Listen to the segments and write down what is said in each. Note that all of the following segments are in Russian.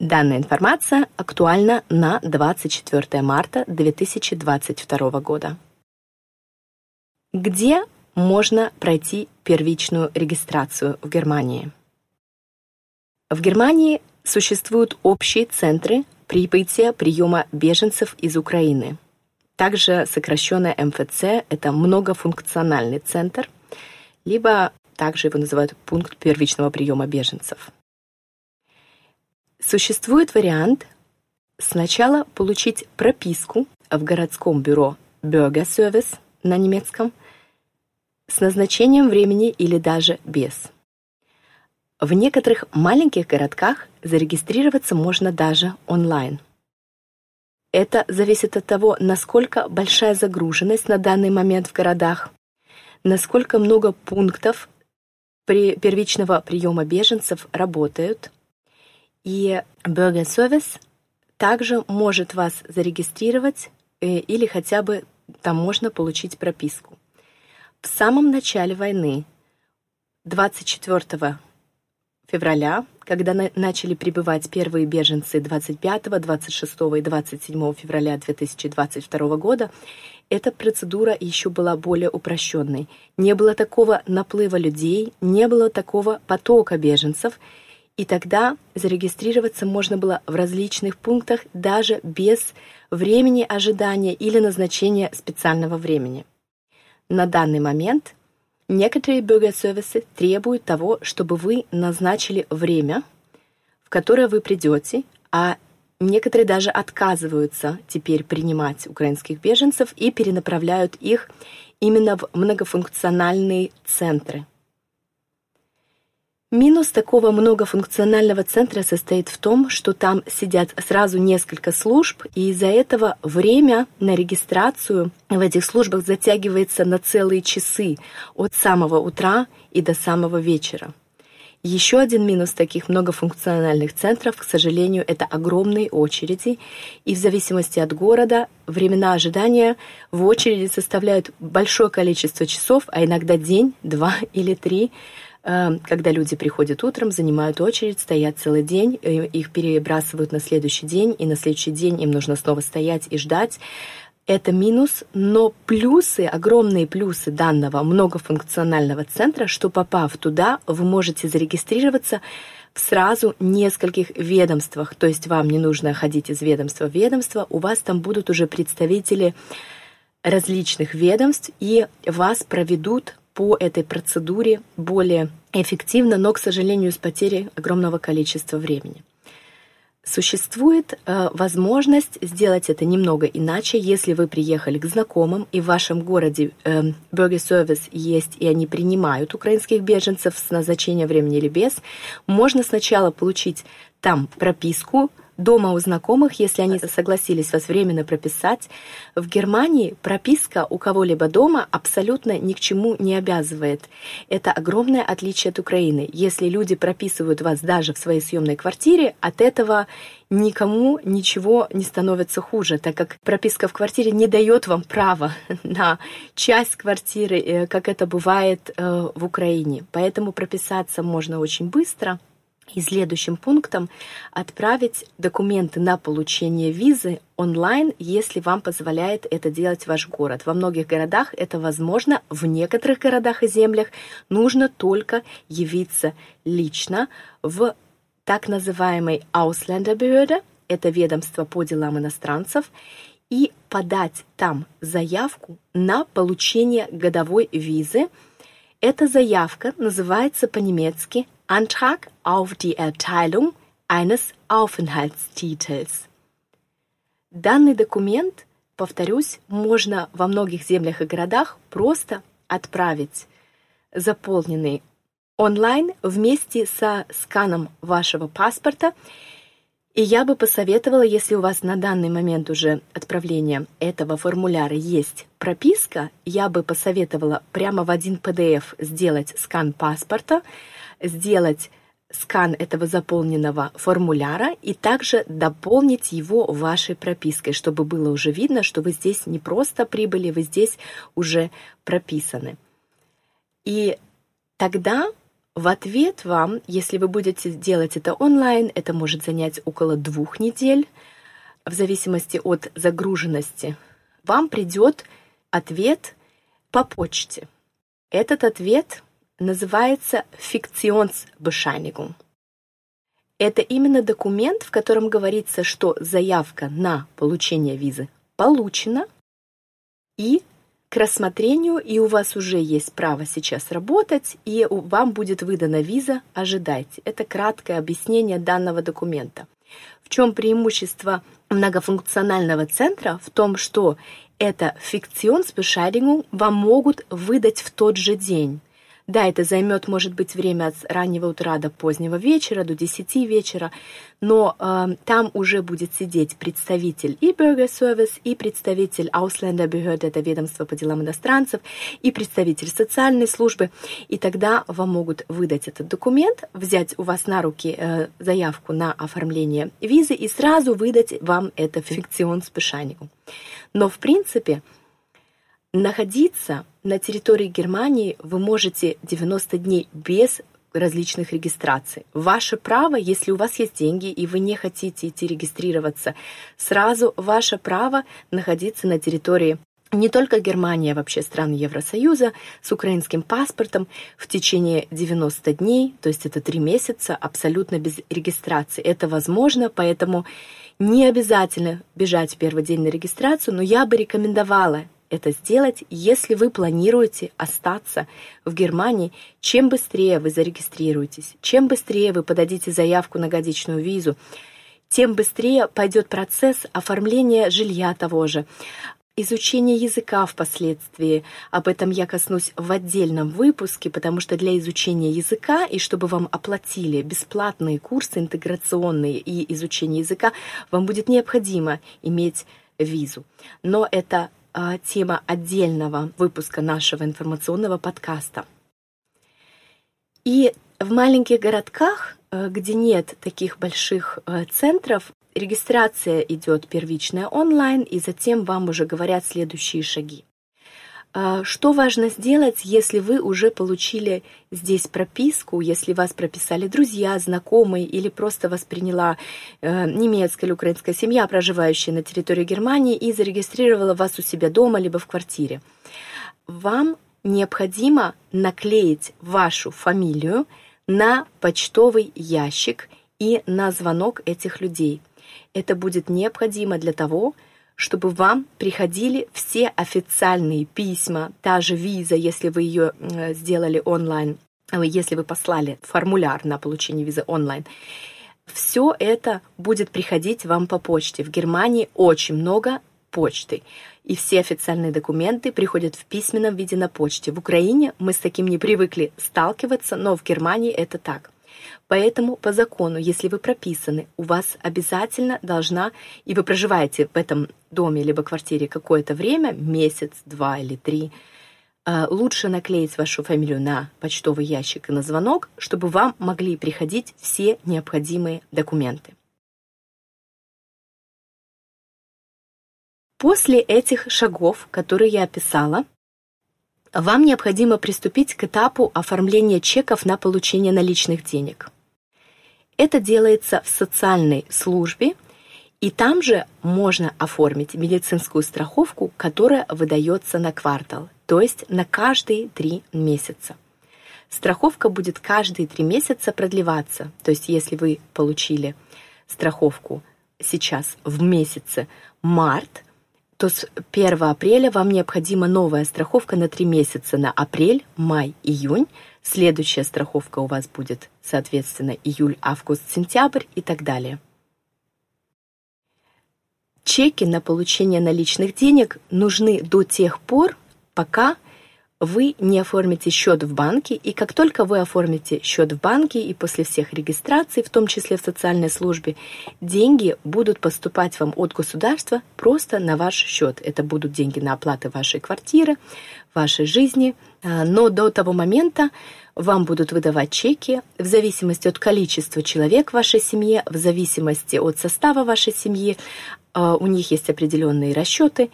Данная информация актуальна на 24 марта 2022 года. Где можно пройти первичную регистрацию в Германии? В Германии существуют общие центры прибытия приема беженцев из Украины. Также сокращенная МФЦ – это многофункциональный центр, либо также его называют пункт первичного приема беженцев. Существует вариант сначала получить прописку в городском бюро Bürgerservice на немецком с назначением времени или даже без. В некоторых маленьких городках зарегистрироваться можно даже онлайн. Это зависит от того, насколько большая загруженность на данный момент в городах, насколько много пунктов при первичного приема беженцев работают, и Burger Service также может вас зарегистрировать э, или хотя бы там можно получить прописку. В самом начале войны, 24 февраля, когда на начали прибывать первые беженцы 25, 26 и 27 февраля 2022 года, эта процедура еще была более упрощенной. Не было такого наплыва людей, не было такого потока беженцев, и тогда зарегистрироваться можно было в различных пунктах даже без времени ожидания или назначения специального времени. На данный момент Некоторые бюргер-сервисы требуют того, чтобы вы назначили время, в которое вы придете, а некоторые даже отказываются теперь принимать украинских беженцев и перенаправляют их именно в многофункциональные центры – Минус такого многофункционального центра состоит в том, что там сидят сразу несколько служб, и из-за этого время на регистрацию в этих службах затягивается на целые часы от самого утра и до самого вечера. Еще один минус таких многофункциональных центров, к сожалению, это огромные очереди, и в зависимости от города времена ожидания в очереди составляют большое количество часов, а иногда день, два или три, когда люди приходят утром, занимают очередь, стоят целый день, их перебрасывают на следующий день, и на следующий день им нужно снова стоять и ждать. Это минус, но плюсы, огромные плюсы данного многофункционального центра, что попав туда, вы можете зарегистрироваться в сразу нескольких ведомствах. То есть вам не нужно ходить из ведомства в ведомство, у вас там будут уже представители различных ведомств, и вас проведут по этой процедуре более эффективно, но, к сожалению, с потерей огромного количества времени. Существует э, возможность сделать это немного иначе, если вы приехали к знакомым и в вашем городе э, Burger Service есть и они принимают украинских беженцев с назначения времени или без. Можно сначала получить там прописку дома у знакомых, если они согласились вас временно прописать. В Германии прописка у кого-либо дома абсолютно ни к чему не обязывает. Это огромное отличие от Украины. Если люди прописывают вас даже в своей съемной квартире, от этого никому ничего не становится хуже, так как прописка в квартире не дает вам права на часть квартиры, э, как это бывает э, в Украине. Поэтому прописаться можно очень быстро – и следующим пунктом отправить документы на получение визы онлайн, если вам позволяет это делать ваш город. Во многих городах это возможно, в некоторых городах и землях нужно только явиться лично в так называемой Ausländerbehörde, это ведомство по делам иностранцев, и подать там заявку на получение годовой визы. Эта заявка называется по-немецки Antrag auf die Erteilung eines Aufenthaltstitels. Данный документ, повторюсь, можно во многих землях и городах просто отправить заполненный онлайн вместе со сканом вашего паспорта. И я бы посоветовала, если у вас на данный момент уже отправления этого формуляра есть прописка, я бы посоветовала прямо в один PDF сделать скан паспорта, сделать скан этого заполненного формуляра и также дополнить его вашей пропиской, чтобы было уже видно, что вы здесь не просто прибыли, вы здесь уже прописаны. И тогда в ответ вам, если вы будете делать это онлайн, это может занять около двух недель, в зависимости от загруженности, вам придет ответ по почте. Этот ответ называется Фикционсbescheinigung. Это именно документ, в котором говорится, что заявка на получение визы получена, и к рассмотрению, и у вас уже есть право сейчас работать, и вам будет выдана виза, ожидайте. Это краткое объяснение данного документа. В чем преимущество многофункционального центра? В том, что это Fiktionsbescheinigung вам могут выдать в тот же день. Да, это займет, может быть, время от раннего утра до позднего вечера, до 10 вечера, но э, там уже будет сидеть представитель и Bürgerservice, и представитель Ausländerbehörde, это ведомство по делам иностранцев, и представитель социальной службы, и тогда вам могут выдать этот документ, взять у вас на руки э, заявку на оформление визы и сразу выдать вам это Fiktionsbescheinigung. Но, в принципе, Находиться на территории Германии вы можете 90 дней без различных регистраций. Ваше право, если у вас есть деньги и вы не хотите идти регистрироваться, сразу ваше право находиться на территории не только Германия, а вообще стран Евросоюза с украинским паспортом в течение 90 дней, то есть это 3 месяца, абсолютно без регистрации. Это возможно, поэтому не обязательно бежать в первый день на регистрацию, но я бы рекомендовала это сделать, если вы планируете остаться в Германии. Чем быстрее вы зарегистрируетесь, чем быстрее вы подадите заявку на годичную визу, тем быстрее пойдет процесс оформления жилья того же, изучение языка впоследствии. Об этом я коснусь в отдельном выпуске, потому что для изучения языка и чтобы вам оплатили бесплатные курсы интеграционные и изучение языка, вам будет необходимо иметь визу. Но это а, тема отдельного выпуска нашего информационного подкаста. И в маленьких городках, э, где нет таких больших э, центров, регистрация идет первичная онлайн, и затем вам уже говорят следующие шаги. А, что важно сделать, если вы уже получили здесь прописку, если вас прописали друзья, знакомые или просто восприняла э, немецкая или украинская семья, проживающая на территории Германии, и зарегистрировала вас у себя дома либо в квартире? Вам необходимо наклеить вашу фамилию на почтовый ящик и на звонок этих людей. Это будет необходимо для того, чтобы чтобы вам приходили все официальные письма, та же виза, если вы ее сделали онлайн, а если вы послали формуляр на получение визы онлайн. Все это будет приходить вам по почте. В Германии очень много почты. И все официальные документы приходят в письменном виде на почте. В Украине мы с таким не привыкли сталкиваться, но в Германии это так. Поэтому по закону, если вы прописаны, у вас обязательно должна, и вы проживаете в этом доме либо квартире какое-то время, месяц, два или три, э, лучше наклеить вашу фамилию на почтовый ящик и на звонок, чтобы вам могли приходить все необходимые документы. После этих шагов, которые я описала, вам необходимо приступить к этапу оформления чеков на получение наличных денег – это делается в социальной службе, и там же можно оформить медицинскую страховку, которая выдается на квартал, то есть на каждые три месяца. Страховка будет каждые три месяца продлеваться. То есть если вы получили страховку сейчас в месяце март, то с 1 апреля вам необходима новая страховка на три месяца на апрель, май, июнь, Следующая страховка у вас будет, соответственно, июль, август, сентябрь и так далее. Чеки на получение наличных денег нужны до тех пор, пока вы не оформите счет в банке, и как только вы оформите счет в банке и после всех регистраций, в том числе в социальной службе, деньги будут поступать вам от государства просто на ваш счет. Это будут деньги на оплаты вашей квартиры, вашей жизни, а, но до того момента вам будут выдавать чеки в зависимости от количества человек в вашей семье, в зависимости от состава вашей семьи. А, у них есть определенные расчеты.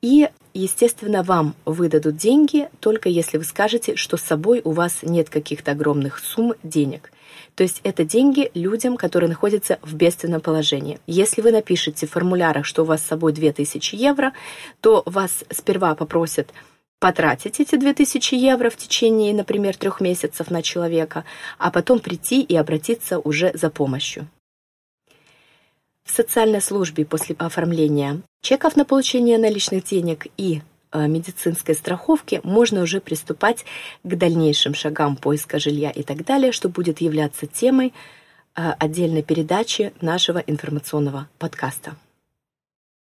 И естественно, вам выдадут деньги, только если вы скажете, что с собой у вас нет каких-то огромных сумм денег. То есть это деньги людям, которые находятся в бедственном положении. Если вы напишете в формулярах, что у вас с собой 2000 евро, то вас сперва попросят потратить эти 2000 евро в течение, например, трех месяцев на человека, а потом прийти и обратиться уже за помощью. В социальной службе после оформления чеков на получение наличных денег и э, медицинской страховки можно уже приступать к дальнейшим шагам поиска жилья и так далее, что будет являться темой э, отдельной передачи нашего информационного подкаста.